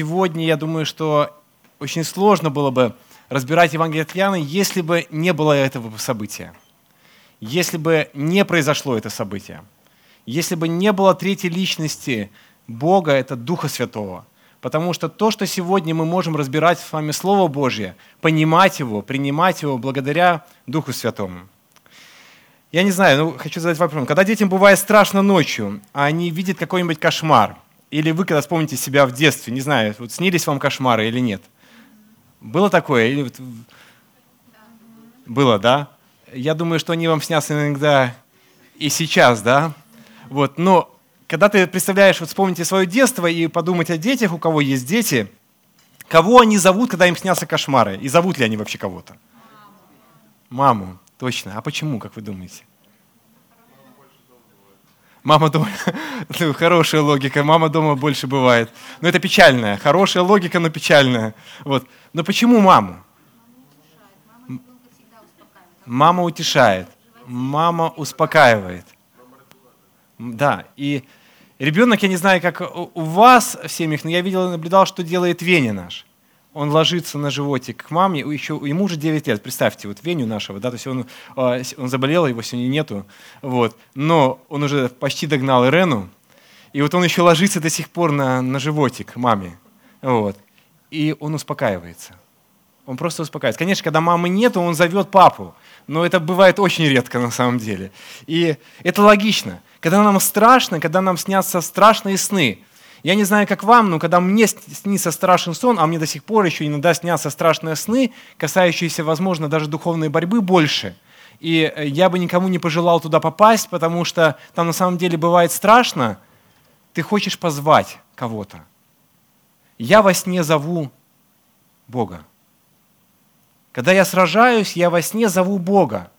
сегодня, я думаю, что очень сложно было бы разбирать Евангелие от Иоанна, если бы не было этого события, если бы не произошло это событие, если бы не было третьей личности Бога, это Духа Святого. Потому что то, что сегодня мы можем разбирать с вами Слово Божье, понимать его, принимать его благодаря Духу Святому. Я не знаю, ну, хочу задать вопрос. Когда детям бывает страшно ночью, а они видят какой-нибудь кошмар, или вы, когда вспомните себя в детстве, не знаю, вот снились вам кошмары или нет? Было такое? Или вот... Было, да? Я думаю, что они вам снятся иногда и сейчас, да? Вот, но когда ты представляешь, вот вспомните свое детство и подумать о детях, у кого есть дети, кого они зовут, когда им снятся кошмары? И зовут ли они вообще кого-то? Маму. Точно. А почему, как вы думаете? Мама дома, хорошая логика, мама дома больше бывает. Но это печальная, хорошая логика, но печальная. Вот. Но почему маму? Мама утешает, мама успокаивает. Да, и ребенок, я не знаю, как у вас в семьях, но я видел, наблюдал, что делает Веня наш он ложится на животик к маме, еще, ему уже 9 лет, представьте, вот Веню нашего, да, то есть он, а, он заболел, его сегодня нету, вот, но он уже почти догнал Ирену, и вот он еще ложится до сих пор на, на животик маме, вот, и он успокаивается. Он просто успокаивается. Конечно, когда мамы нет, он зовет папу, но это бывает очень редко на самом деле. И это логично. Когда нам страшно, когда нам снятся страшные сны, я не знаю, как вам, но когда мне снится страшный сон, а мне до сих пор еще иногда снятся страшные сны, касающиеся, возможно, даже духовной борьбы больше, и э, я бы никому не пожелал туда попасть, потому что там на самом деле бывает страшно, ты хочешь позвать кого-то. Я во сне зову Бога. Когда я сражаюсь, я во сне зову Бога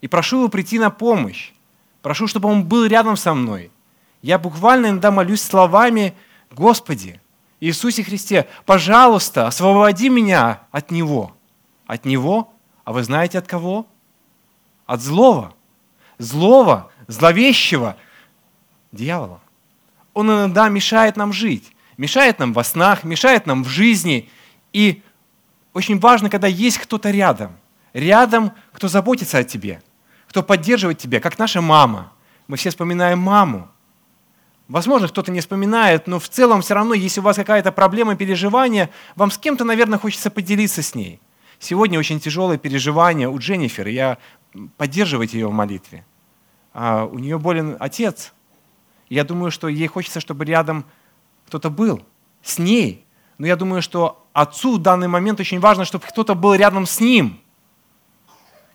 и прошу Его прийти на помощь. Прошу, чтобы Он был рядом со мной. Я буквально иногда молюсь словами «Господи, Иисусе Христе, пожалуйста, освободи меня от Него». От Него? А вы знаете от кого? От злого. Злого, зловещего дьявола. Он иногда мешает нам жить, мешает нам во снах, мешает нам в жизни. И очень важно, когда есть кто-то рядом. Рядом, кто заботится о тебе, кто поддерживает тебя, как наша мама. Мы все вспоминаем маму. Возможно, кто-то не вспоминает, но в целом все равно, если у вас какая-то проблема, переживание, вам с кем-то, наверное, хочется поделиться с ней. Сегодня очень тяжелое переживание у Дженнифер, я поддерживать ее в молитве. А у нее болен отец. Я думаю, что ей хочется, чтобы рядом кто-то был с ней. Но я думаю, что отцу в данный момент очень важно, чтобы кто-то был рядом с ним.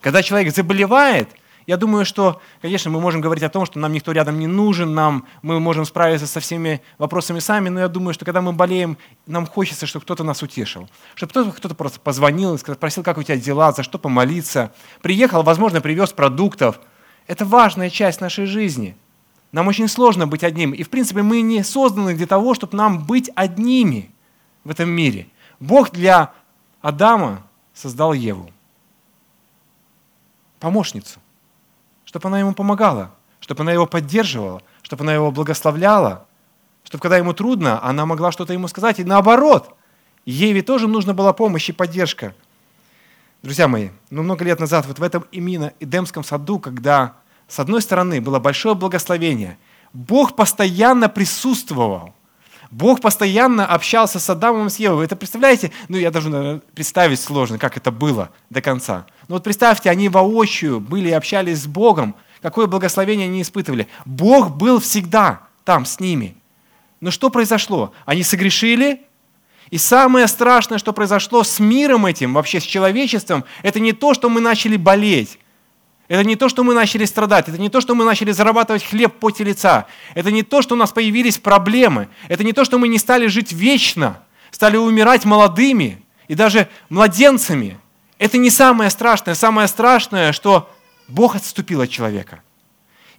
Когда человек заболевает, я думаю, что, конечно, мы можем говорить о том, что нам никто рядом не нужен, нам, мы можем справиться со всеми вопросами сами, но я думаю, что когда мы болеем, нам хочется, чтобы кто-то нас утешил, чтобы кто-то, кто просто позвонил, спросил, как у тебя дела, за что помолиться, приехал, возможно, привез продуктов. Это важная часть нашей жизни. Нам очень сложно быть одним. И, в принципе, мы не созданы для того, чтобы нам быть одними в этом мире. Бог для Адама создал Еву, помощницу чтобы она ему помогала, чтобы она его поддерживала, чтобы она его благословляла, чтобы когда ему трудно, она могла что-то ему сказать. И наоборот, ей ведь тоже нужна была помощь и поддержка. Друзья мои, ну много лет назад, вот в этом именно Эдемском саду, когда с одной стороны было большое благословение, Бог постоянно присутствовал, Бог постоянно общался с Адамом с Евой. Это представляете? Ну, я даже наверное, представить сложно, как это было до конца. Но вот представьте, они воочию были и общались с Богом. Какое благословение они испытывали. Бог был всегда там с ними. Но что произошло? Они согрешили, и самое страшное, что произошло с миром этим, вообще с человечеством, это не то, что мы начали болеть, это не то, что мы начали страдать, это не то, что мы начали зарабатывать хлеб по поте лица, это не то, что у нас появились проблемы, это не то, что мы не стали жить вечно, стали умирать молодыми и даже младенцами. Это не самое страшное. Самое страшное, что Бог отступил от человека.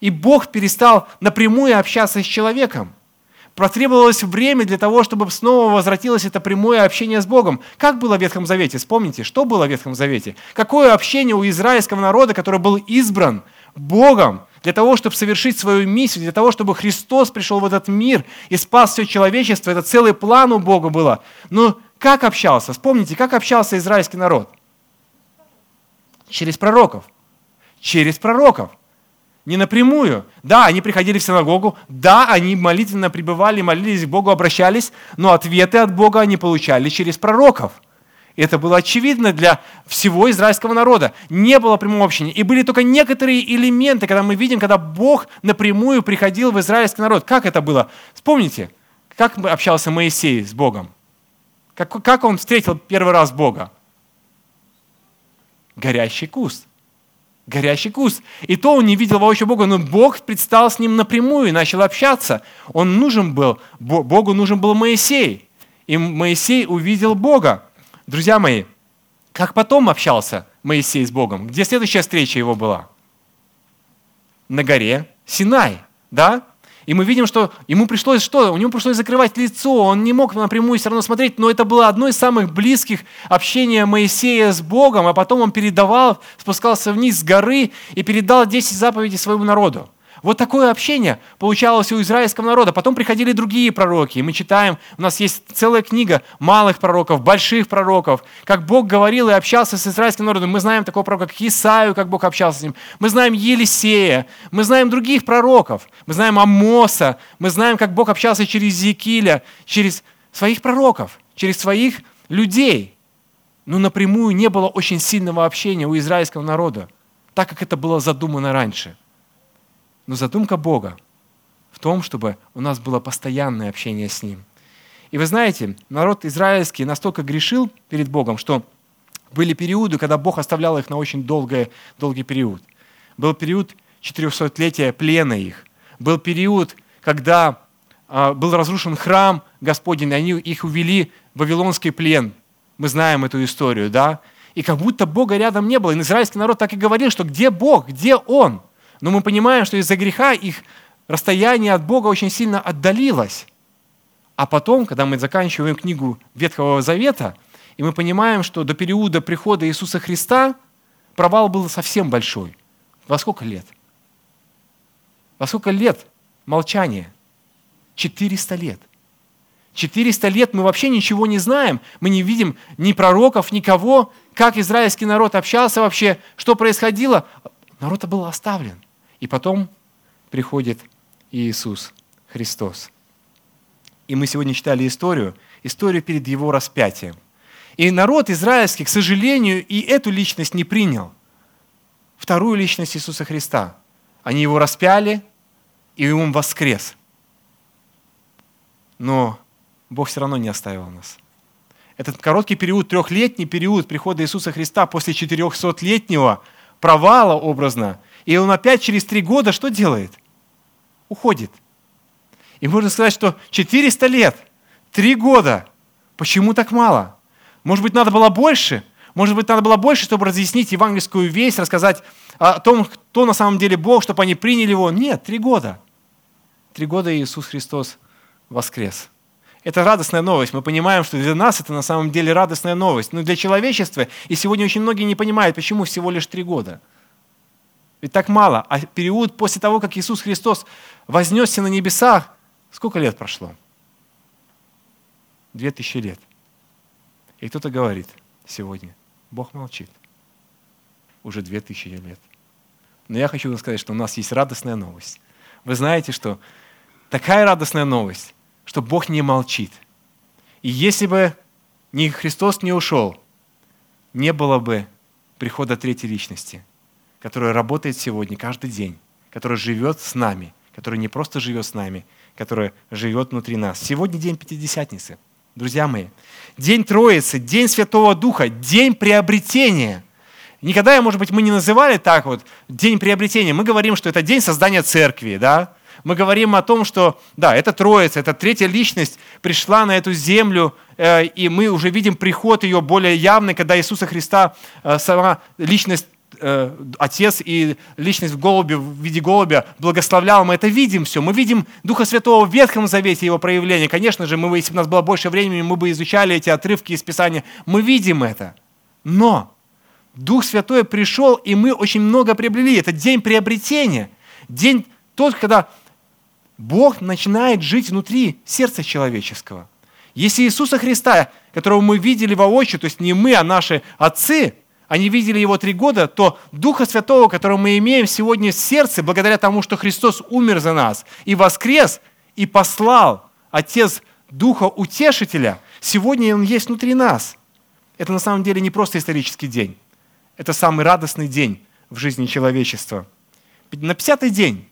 И Бог перестал напрямую общаться с человеком потребовалось время для того, чтобы снова возвратилось это прямое общение с Богом. Как было в Ветхом Завете? Вспомните, что было в Ветхом Завете? Какое общение у израильского народа, который был избран Богом для того, чтобы совершить свою миссию, для того, чтобы Христос пришел в этот мир и спас все человечество. Это целый план у Бога было. Но как общался? Вспомните, как общался израильский народ? Через пророков. Через пророков. Не напрямую. Да, они приходили в синагогу, да, они молитвенно пребывали, молились к Богу, обращались, но ответы от Бога они получали через пророков – это было очевидно для всего израильского народа. Не было прямого общения. И были только некоторые элементы, когда мы видим, когда Бог напрямую приходил в израильский народ. Как это было? Вспомните, как общался Моисей с Богом? Как, как он встретил первый раз Бога? Горящий куст. Горящий куст. И то он не видел вообще Бога, но Бог предстал с ним напрямую и начал общаться. Он нужен был, Богу нужен был Моисей. И Моисей увидел Бога. Друзья мои, как потом общался Моисей с Богом? Где следующая встреча его была? На горе Синай, да? И мы видим, что ему пришлось что? У него пришлось закрывать лицо, он не мог напрямую все равно смотреть, но это было одно из самых близких общения Моисея с Богом, а потом он передавал, спускался вниз с горы и передал 10 заповедей своему народу. Вот такое общение получалось у израильского народа. Потом приходили другие пророки, и мы читаем, у нас есть целая книга малых пророков, больших пророков, как Бог говорил и общался с израильским народом. Мы знаем такого пророка, как Исаию, как Бог общался с ним. Мы знаем Елисея, мы знаем других пророков, мы знаем Амоса, мы знаем, как Бог общался через Зекиля, через своих пророков, через своих людей. Но напрямую не было очень сильного общения у израильского народа, так как это было задумано раньше – но задумка Бога в том, чтобы у нас было постоянное общение с Ним. И вы знаете, народ израильский настолько грешил перед Богом, что были периоды, когда Бог оставлял их на очень долгое, долгий период. Был период 400-летия плена их. Был период, когда э, был разрушен храм Господень, они их увели в Вавилонский плен. Мы знаем эту историю, да? И как будто Бога рядом не было. И израильский народ так и говорил, что где Бог, где Он? Но мы понимаем, что из-за греха их расстояние от Бога очень сильно отдалилось. А потом, когда мы заканчиваем книгу Ветхого Завета, и мы понимаем, что до периода прихода Иисуса Христа провал был совсем большой. Во сколько лет? Во сколько лет молчания? 400 лет. 400 лет мы вообще ничего не знаем. Мы не видим ни пророков, никого, как израильский народ общался вообще, что происходило. Народ был оставлен. И потом приходит Иисус Христос. И мы сегодня читали историю, историю перед его распятием. И народ израильский, к сожалению, и эту личность не принял. Вторую личность Иисуса Христа. Они его распяли, и он воскрес. Но Бог все равно не оставил нас. Этот короткий период, трехлетний период прихода Иисуса Христа после 400-летнего провала образно – и он опять через три года что делает? Уходит. И можно сказать, что 400 лет, три года. Почему так мало? Может быть, надо было больше? Может быть, надо было больше, чтобы разъяснить евангельскую весть, рассказать о том, кто на самом деле Бог, чтобы они приняли Его? Нет, три года. Три года Иисус Христос воскрес. Это радостная новость. Мы понимаем, что для нас это на самом деле радостная новость. Но для человечества, и сегодня очень многие не понимают, почему всего лишь три года – ведь так мало. А период после того, как Иисус Христос вознесся на небесах, сколько лет прошло? Две тысячи лет. И кто-то говорит сегодня, Бог молчит. Уже две тысячи лет. Но я хочу вам сказать, что у нас есть радостная новость. Вы знаете, что такая радостная новость, что Бог не молчит. И если бы ни Христос не ушел, не было бы прихода третьей личности – которая работает сегодня, каждый день, которая живет с нами, которая не просто живет с нами, которая живет внутри нас. Сегодня день Пятидесятницы. Друзья мои, день Троицы, день Святого Духа, день приобретения. Никогда, может быть, мы не называли так вот день приобретения. Мы говорим, что это день создания церкви, да? Мы говорим о том, что, да, это Троица, это третья личность пришла на эту землю, э, и мы уже видим приход ее более явный, когда Иисуса Христа, э, сама личность э, Отец и личность в голубе, в виде голубя благословлял, мы это видим все. Мы видим Духа Святого в Ветхом Завете, его проявление. Конечно же, мы, если бы у нас было больше времени, мы бы изучали эти отрывки из Писания. Мы видим это. Но Дух Святой пришел, и мы очень много приобрели. Это день приобретения. День тот, когда Бог начинает жить внутри сердца человеческого. Если Иисуса Христа, которого мы видели воочию, то есть не мы, а наши отцы, они видели его три года, то Духа Святого, которого мы имеем сегодня в сердце, благодаря тому, что Христос умер за нас и воскрес, и послал Отец Духа Утешителя, сегодня Он есть внутри нас. Это на самом деле не просто исторический день. Это самый радостный день в жизни человечества. На 50-й день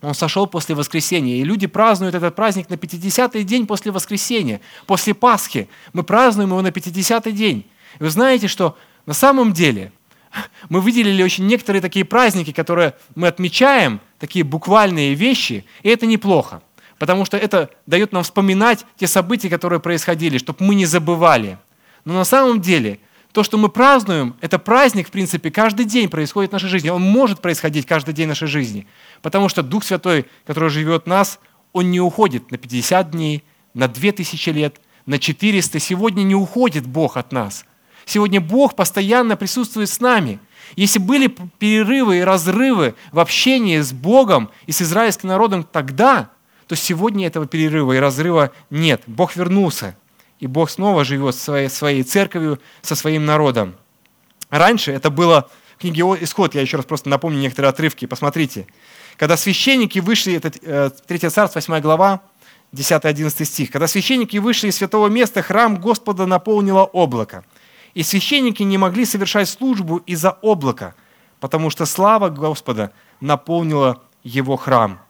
он сошел после воскресения, и люди празднуют этот праздник на 50-й день после воскресения, после Пасхи. Мы празднуем его на 50-й день. И вы знаете, что на самом деле мы выделили очень некоторые такие праздники, которые мы отмечаем, такие буквальные вещи, и это неплохо, потому что это дает нам вспоминать те события, которые происходили, чтобы мы не забывали. Но на самом деле то, что мы празднуем, это праздник, в принципе, каждый день происходит в нашей жизни. Он может происходить каждый день нашей жизни, потому что Дух Святой, который живет в нас, он не уходит на 50 дней, на 2000 лет, на 400. Сегодня не уходит Бог от нас. Сегодня Бог постоянно присутствует с нами. Если были перерывы и разрывы в общении с Богом и с израильским народом тогда, то сегодня этого перерыва и разрыва нет. Бог вернулся, и Бог снова живет своей, своей церковью, со своим народом. Раньше это было в книге «Исход», я еще раз просто напомню некоторые отрывки, посмотрите. Когда священники вышли, это 3 э, царство, 8 глава, 10-11 стих. Когда священники вышли из святого места, храм Господа наполнило облако – и священники не могли совершать службу из-за облака, потому что слава Господа наполнила его храм.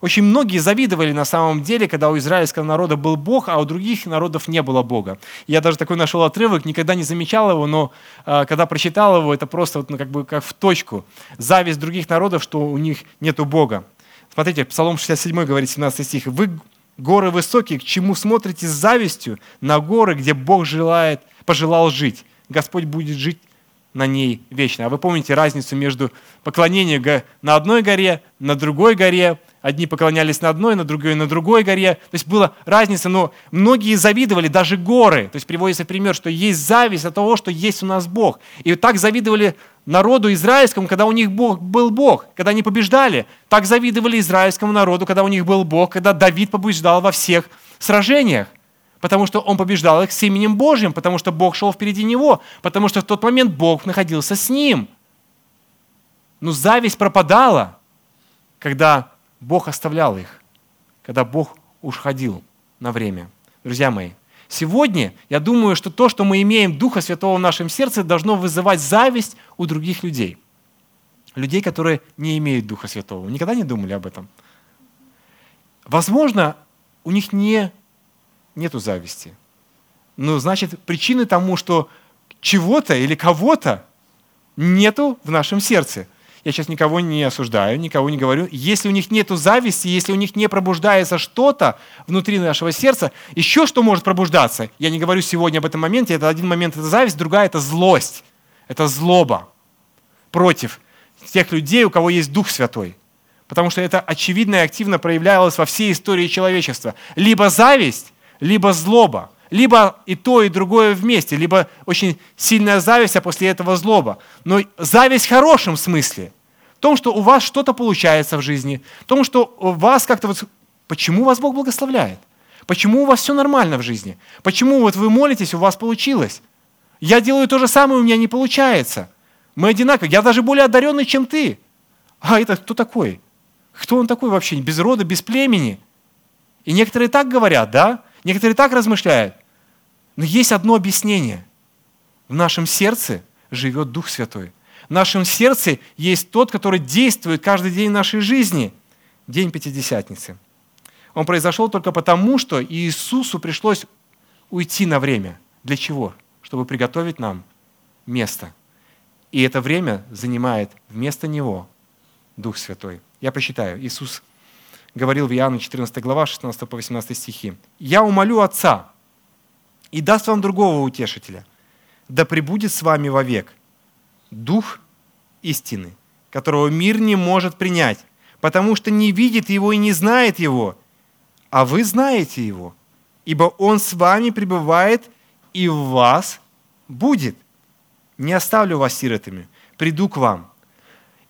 Очень многие завидовали на самом деле, когда у израильского народа был Бог, а у других народов не было Бога. Я даже такой нашел отрывок, никогда не замечал его, но э, когда прочитал его, это просто вот, ну, как бы как в точку. Зависть других народов, что у них нет Бога. Смотрите, Псалом 67 говорит, 17 стих. «Вы, горы высокие, к чему смотрите с завистью на горы, где Бог желает пожелал жить. Господь будет жить на ней вечно. А вы помните разницу между поклонением на одной горе, на другой горе, одни поклонялись на одной, на другой, на другой горе. То есть была разница, но многие завидовали, даже горы. То есть приводится пример, что есть зависть от того, что есть у нас Бог. И так завидовали народу израильскому, когда у них Бог, был Бог, когда они побеждали. Так завидовали израильскому народу, когда у них был Бог, когда Давид побеждал во всех сражениях потому что он побеждал их с именем Божьим, потому что Бог шел впереди него, потому что в тот момент Бог находился с ним. Но зависть пропадала, когда Бог оставлял их, когда Бог уходил на время. Друзья мои, сегодня я думаю, что то, что мы имеем Духа Святого в нашем сердце, должно вызывать зависть у других людей. Людей, которые не имеют Духа Святого. Вы никогда не думали об этом? Возможно, у них не нету зависти. Ну, значит, причины тому, что чего-то или кого-то нету в нашем сердце. Я сейчас никого не осуждаю, никого не говорю. Если у них нету зависти, если у них не пробуждается что-то внутри нашего сердца, еще что может пробуждаться? Я не говорю сегодня об этом моменте. Это один момент – это зависть, другая – это злость. Это злоба против тех людей, у кого есть Дух Святой. Потому что это очевидно и активно проявлялось во всей истории человечества. Либо зависть, либо злоба, либо и то, и другое вместе, либо очень сильная зависть, а после этого злоба. Но зависть в хорошем смысле. В том, что у вас что-то получается в жизни, в том, что у вас как-то вот... Почему вас Бог благословляет? Почему у вас все нормально в жизни? Почему вот вы молитесь, у вас получилось? Я делаю то же самое, у меня не получается. Мы одинаковые. Я даже более одаренный, чем ты. А это кто такой? Кто он такой вообще? Без рода, без племени? И некоторые так говорят, да? Некоторые так размышляют. Но есть одно объяснение. В нашем сердце живет Дух Святой. В нашем сердце есть тот, который действует каждый день нашей жизни. День Пятидесятницы. Он произошел только потому, что Иисусу пришлось уйти на время. Для чего? Чтобы приготовить нам место. И это время занимает вместо Него Дух Святой. Я прочитаю. Иисус говорил в Иоанна 14 глава, 16 по 18 стихи. «Я умолю Отца, и даст вам другого утешителя, да пребудет с вами вовек Дух истины, которого мир не может принять, потому что не видит его и не знает его, а вы знаете его, ибо он с вами пребывает и в вас будет. Не оставлю вас сиротами, приду к вам.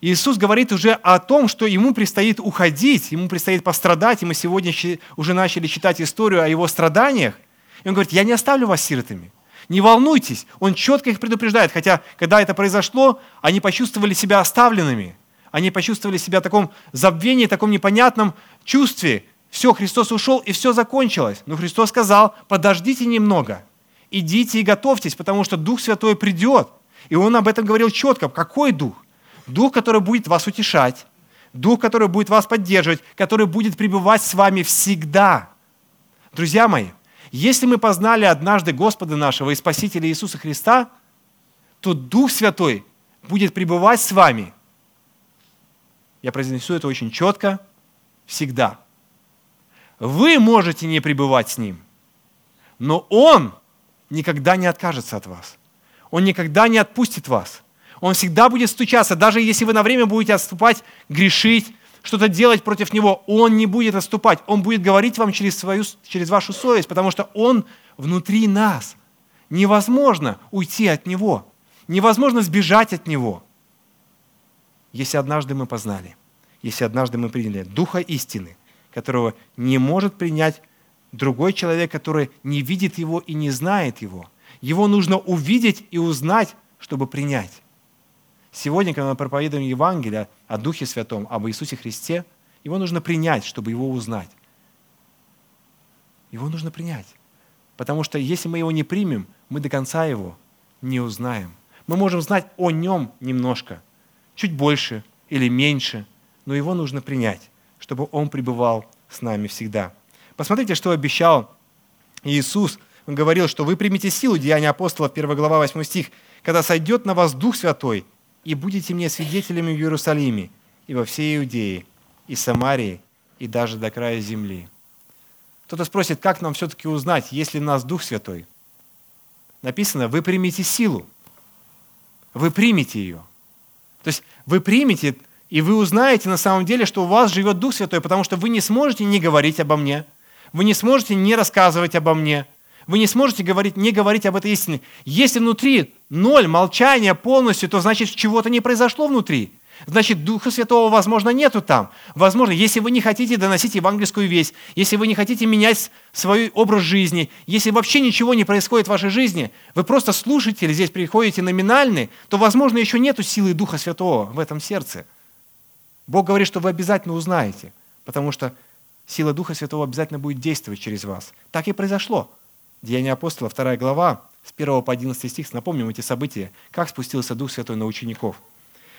Иисус говорит уже о том, что ему предстоит уходить, ему предстоит пострадать, и мы сегодня уже начали читать историю о его страданиях. И он говорит, я не оставлю вас сиротами. Не волнуйтесь, он четко их предупреждает, хотя когда это произошло, они почувствовали себя оставленными, они почувствовали себя в таком забвении, таком непонятном чувстве. Все, Христос ушел, и все закончилось. Но Христос сказал, подождите немного, идите и готовьтесь, потому что Дух Святой придет. И Он об этом говорил четко. Какой Дух? Дух, который будет вас утешать, Дух, который будет вас поддерживать, который будет пребывать с вами всегда. Друзья мои, если мы познали однажды Господа нашего и Спасителя Иисуса Христа, то Дух Святой будет пребывать с вами. Я произнесу это очень четко, всегда. Вы можете не пребывать с Ним, но Он никогда не откажется от вас. Он никогда не отпустит вас. Он всегда будет стучаться, даже если вы на время будете отступать, грешить, что-то делать против него, он не будет отступать. Он будет говорить вам через, свою, через вашу совесть, потому что он внутри нас. Невозможно уйти от него. Невозможно сбежать от него. Если однажды мы познали, если однажды мы приняли Духа истины, которого не может принять другой человек, который не видит его и не знает его. Его нужно увидеть и узнать, чтобы принять. Сегодня, когда мы проповедуем Евангелие о Духе Святом, об Иисусе Христе, его нужно принять, чтобы его узнать. Его нужно принять. Потому что если мы его не примем, мы до конца его не узнаем. Мы можем знать о нем немножко, чуть больше или меньше, но его нужно принять, чтобы он пребывал с нами всегда. Посмотрите, что обещал Иисус. Он говорил, что вы примете силу, Деяния апостолов, 1 глава, 8 стих, когда сойдет на вас Дух Святой – и будете мне свидетелями в Иерусалиме и во всей Иудее, и Самарии, и даже до края земли. Кто-то спросит, как нам все-таки узнать, есть ли в нас Дух Святой? Написано, вы примете силу. Вы примете ее. То есть вы примете, и вы узнаете на самом деле, что у вас живет Дух Святой, потому что вы не сможете не говорить обо мне, вы не сможете не рассказывать обо мне, вы не сможете говорить, не говорить об этой истине. Если внутри ноль, молчания полностью, то значит, чего-то не произошло внутри. Значит, Духа Святого, возможно, нету там. Возможно, если вы не хотите доносить евангельскую весть, если вы не хотите менять свой образ жизни, если вообще ничего не происходит в вашей жизни, вы просто слушаете здесь приходите номинальны, то, возможно, еще нету силы Духа Святого в этом сердце. Бог говорит, что вы обязательно узнаете, потому что сила Духа Святого обязательно будет действовать через вас. Так и произошло. Деяния апостола, 2 глава, с 1 по 11 стих, напомним эти события, как спустился Дух Святой на учеников.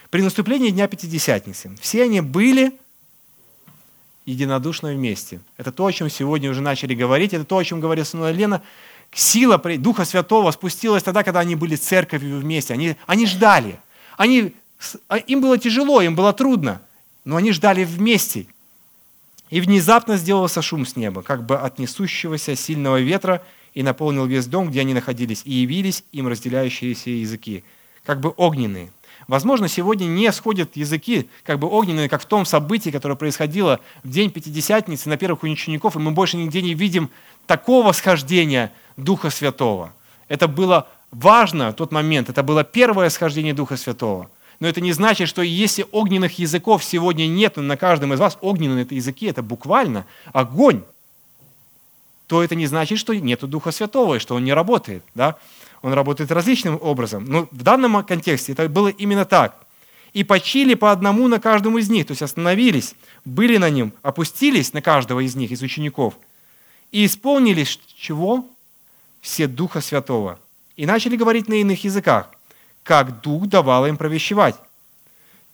При наступлении Дня Пятидесятницы все они были единодушно вместе. Это то, о чем сегодня уже начали говорить, это то, о чем говорила сынуля Лена. Сила Духа Святого спустилась тогда, когда они были церковью вместе. Они, они ждали. Они, а, им было тяжело, им было трудно, но они ждали вместе. И внезапно сделался шум с неба, как бы от несущегося сильного ветра – и наполнил весь дом, где они находились, и явились им разделяющиеся языки, как бы огненные. Возможно, сегодня не сходят языки, как бы огненные, как в том событии, которое происходило в день Пятидесятницы на первых учеников, и мы больше нигде не видим такого схождения Духа Святого. Это было важно в тот момент, это было первое схождение Духа Святого. Но это не значит, что если огненных языков сегодня нет на каждом из вас, огненные это языки, это буквально огонь, то это не значит, что нет Духа Святого и что Он не работает. Да? Он работает различным образом. Но в данном контексте это было именно так. «И почили по одному на каждом из них», то есть остановились, были на нем, опустились на каждого из них, из учеников, и исполнились чего? Все Духа Святого. И начали говорить на иных языках, как Дух давал им провещевать.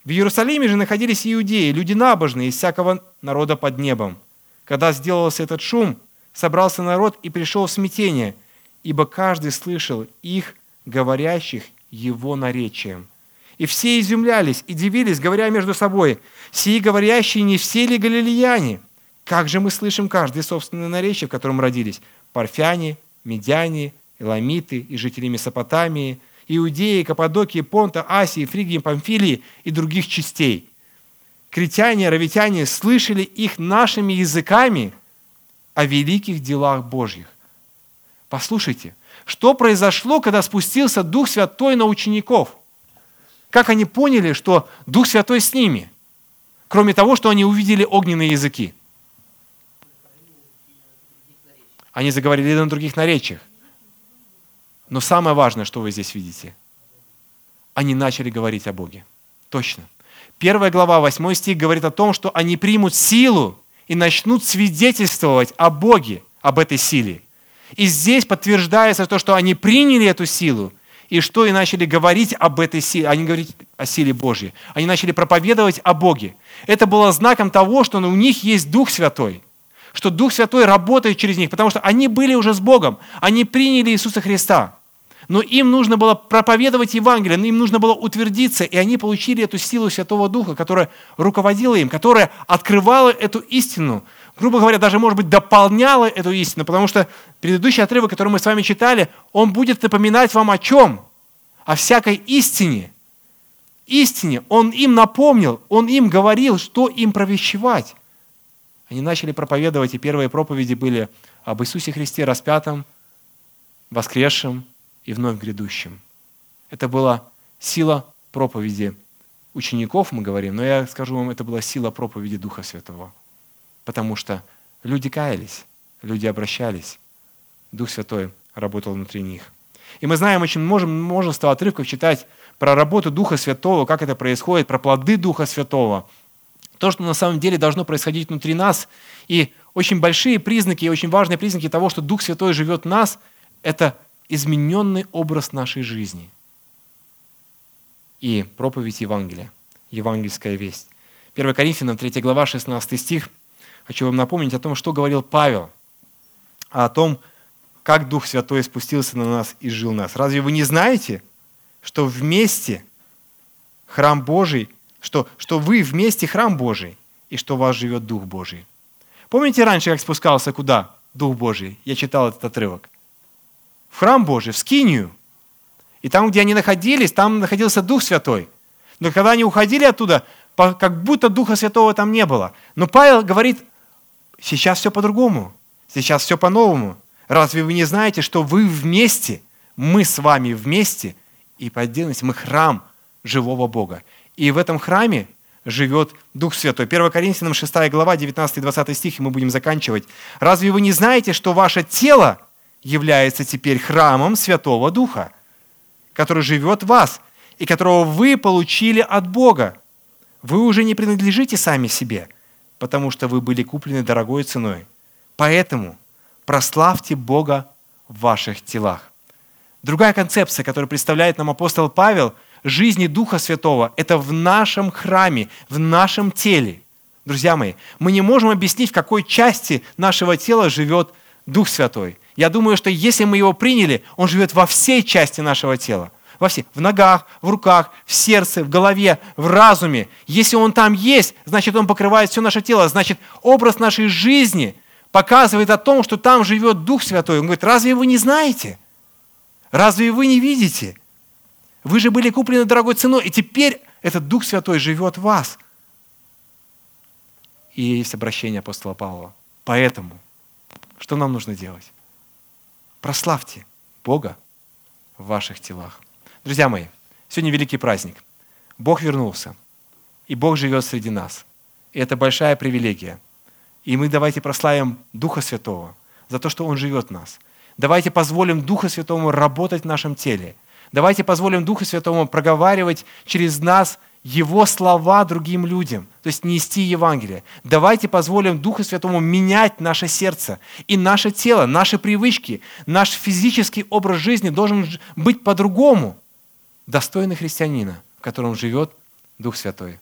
В Иерусалиме же находились иудеи, люди набожные из всякого народа под небом. Когда сделался этот шум, собрался народ и пришел в смятение, ибо каждый слышал их, говорящих его наречием. И все изумлялись и дивились, говоря между собой, «Сии говорящие не все ли галилеяне? Как же мы слышим каждое собственное наречие, в котором родились? Парфяне, медяне, эламиты и жители Месопотамии, Иудеи, Каппадокии, Понта, Асии, Фригии, Памфилии и других частей. Критяне, равитяне слышали их нашими языками – о великих делах Божьих. Послушайте, что произошло, когда спустился Дух Святой на учеников? как они поняли, что Дух Святой с ними, кроме того, что они увидели огненные языки? Они заговорили на других наречиях. Но самое важное, что вы здесь видите, они начали говорить о Боге. Точно. Первая глава, 8 стих говорит о том, что они примут силу и начнут свидетельствовать о Боге, об этой силе. И здесь подтверждается то, что они приняли эту силу, и что и начали говорить об этой силе, они говорить о силе Божьей. Они начали проповедовать о Боге. Это было знаком того, что у них есть Дух Святой, что Дух Святой работает через них, потому что они были уже с Богом, они приняли Иисуса Христа. Но им нужно было проповедовать Евангелие, им нужно было утвердиться, и они получили эту силу Святого Духа, которая руководила им, которая открывала эту истину, грубо говоря, даже, может быть, дополняла эту истину, потому что предыдущий отрывок, который мы с вами читали, он будет напоминать вам о чем? О всякой истине. Истине. Он им напомнил, он им говорил, что им провещевать. Они начали проповедовать, и первые проповеди были об Иисусе Христе распятом, воскресшем, и вновь грядущим. Это была сила проповеди учеников, мы говорим, но я скажу вам, это была сила проповеди Духа Святого. Потому что люди каялись, люди обращались. Дух Святой работал внутри них. И мы знаем очень можем множество отрывков читать про работу Духа Святого, как это происходит, про плоды Духа Святого. То, что на самом деле должно происходить внутри нас. И очень большие признаки, и очень важные признаки того, что Дух Святой живет в нас, это измененный образ нашей жизни. И проповедь Евангелия, евангельская весть. 1 Коринфянам 3 глава, 16 стих. Хочу вам напомнить о том, что говорил Павел, о том, как Дух Святой спустился на нас и жил в нас. Разве вы не знаете, что вместе храм Божий, что, что вы вместе храм Божий, и что у вас живет Дух Божий? Помните раньше, как спускался куда Дух Божий? Я читал этот отрывок в храм Божий, в Скинию. И там, где они находились, там находился Дух Святой. Но когда они уходили оттуда, как будто Духа Святого там не было. Но Павел говорит, сейчас все по-другому, сейчас все по-новому. Разве вы не знаете, что вы вместе, мы с вами вместе, и по отдельности мы храм живого Бога. И в этом храме живет Дух Святой. 1 Коринфянам 6 глава, 19-20 стих, и мы будем заканчивать. «Разве вы не знаете, что ваше тело является теперь храмом Святого Духа, который живет в вас и которого вы получили от Бога. Вы уже не принадлежите сами себе, потому что вы были куплены дорогой ценой. Поэтому прославьте Бога в ваших телах. Другая концепция, которую представляет нам апостол Павел, жизни Духа Святого, это в нашем храме, в нашем теле. Друзья мои, мы не можем объяснить, в какой части нашего тела живет Дух Святой. Я думаю, что если мы его приняли, он живет во всей части нашего тела. Во всей, в ногах, в руках, в сердце, в голове, в разуме. Если он там есть, значит, он покрывает все наше тело. Значит, образ нашей жизни показывает о том, что там живет Дух Святой. Он говорит, разве вы не знаете? Разве вы не видите? Вы же были куплены дорогой ценой, и теперь этот Дух Святой живет в вас. И есть обращение апостола Павла. Поэтому, что нам нужно делать? Прославьте Бога в ваших телах. Друзья мои, сегодня великий праздник. Бог вернулся, и Бог живет среди нас. И это большая привилегия. И мы давайте прославим Духа Святого за то, что Он живет в нас. Давайте позволим Духу Святому работать в нашем теле. Давайте позволим Духу Святому проговаривать через нас его слова другим людям, то есть нести Евангелие. Давайте позволим Духу Святому менять наше сердце и наше тело, наши привычки, наш физический образ жизни должен быть по-другому, достойный христианина, в котором живет Дух Святой.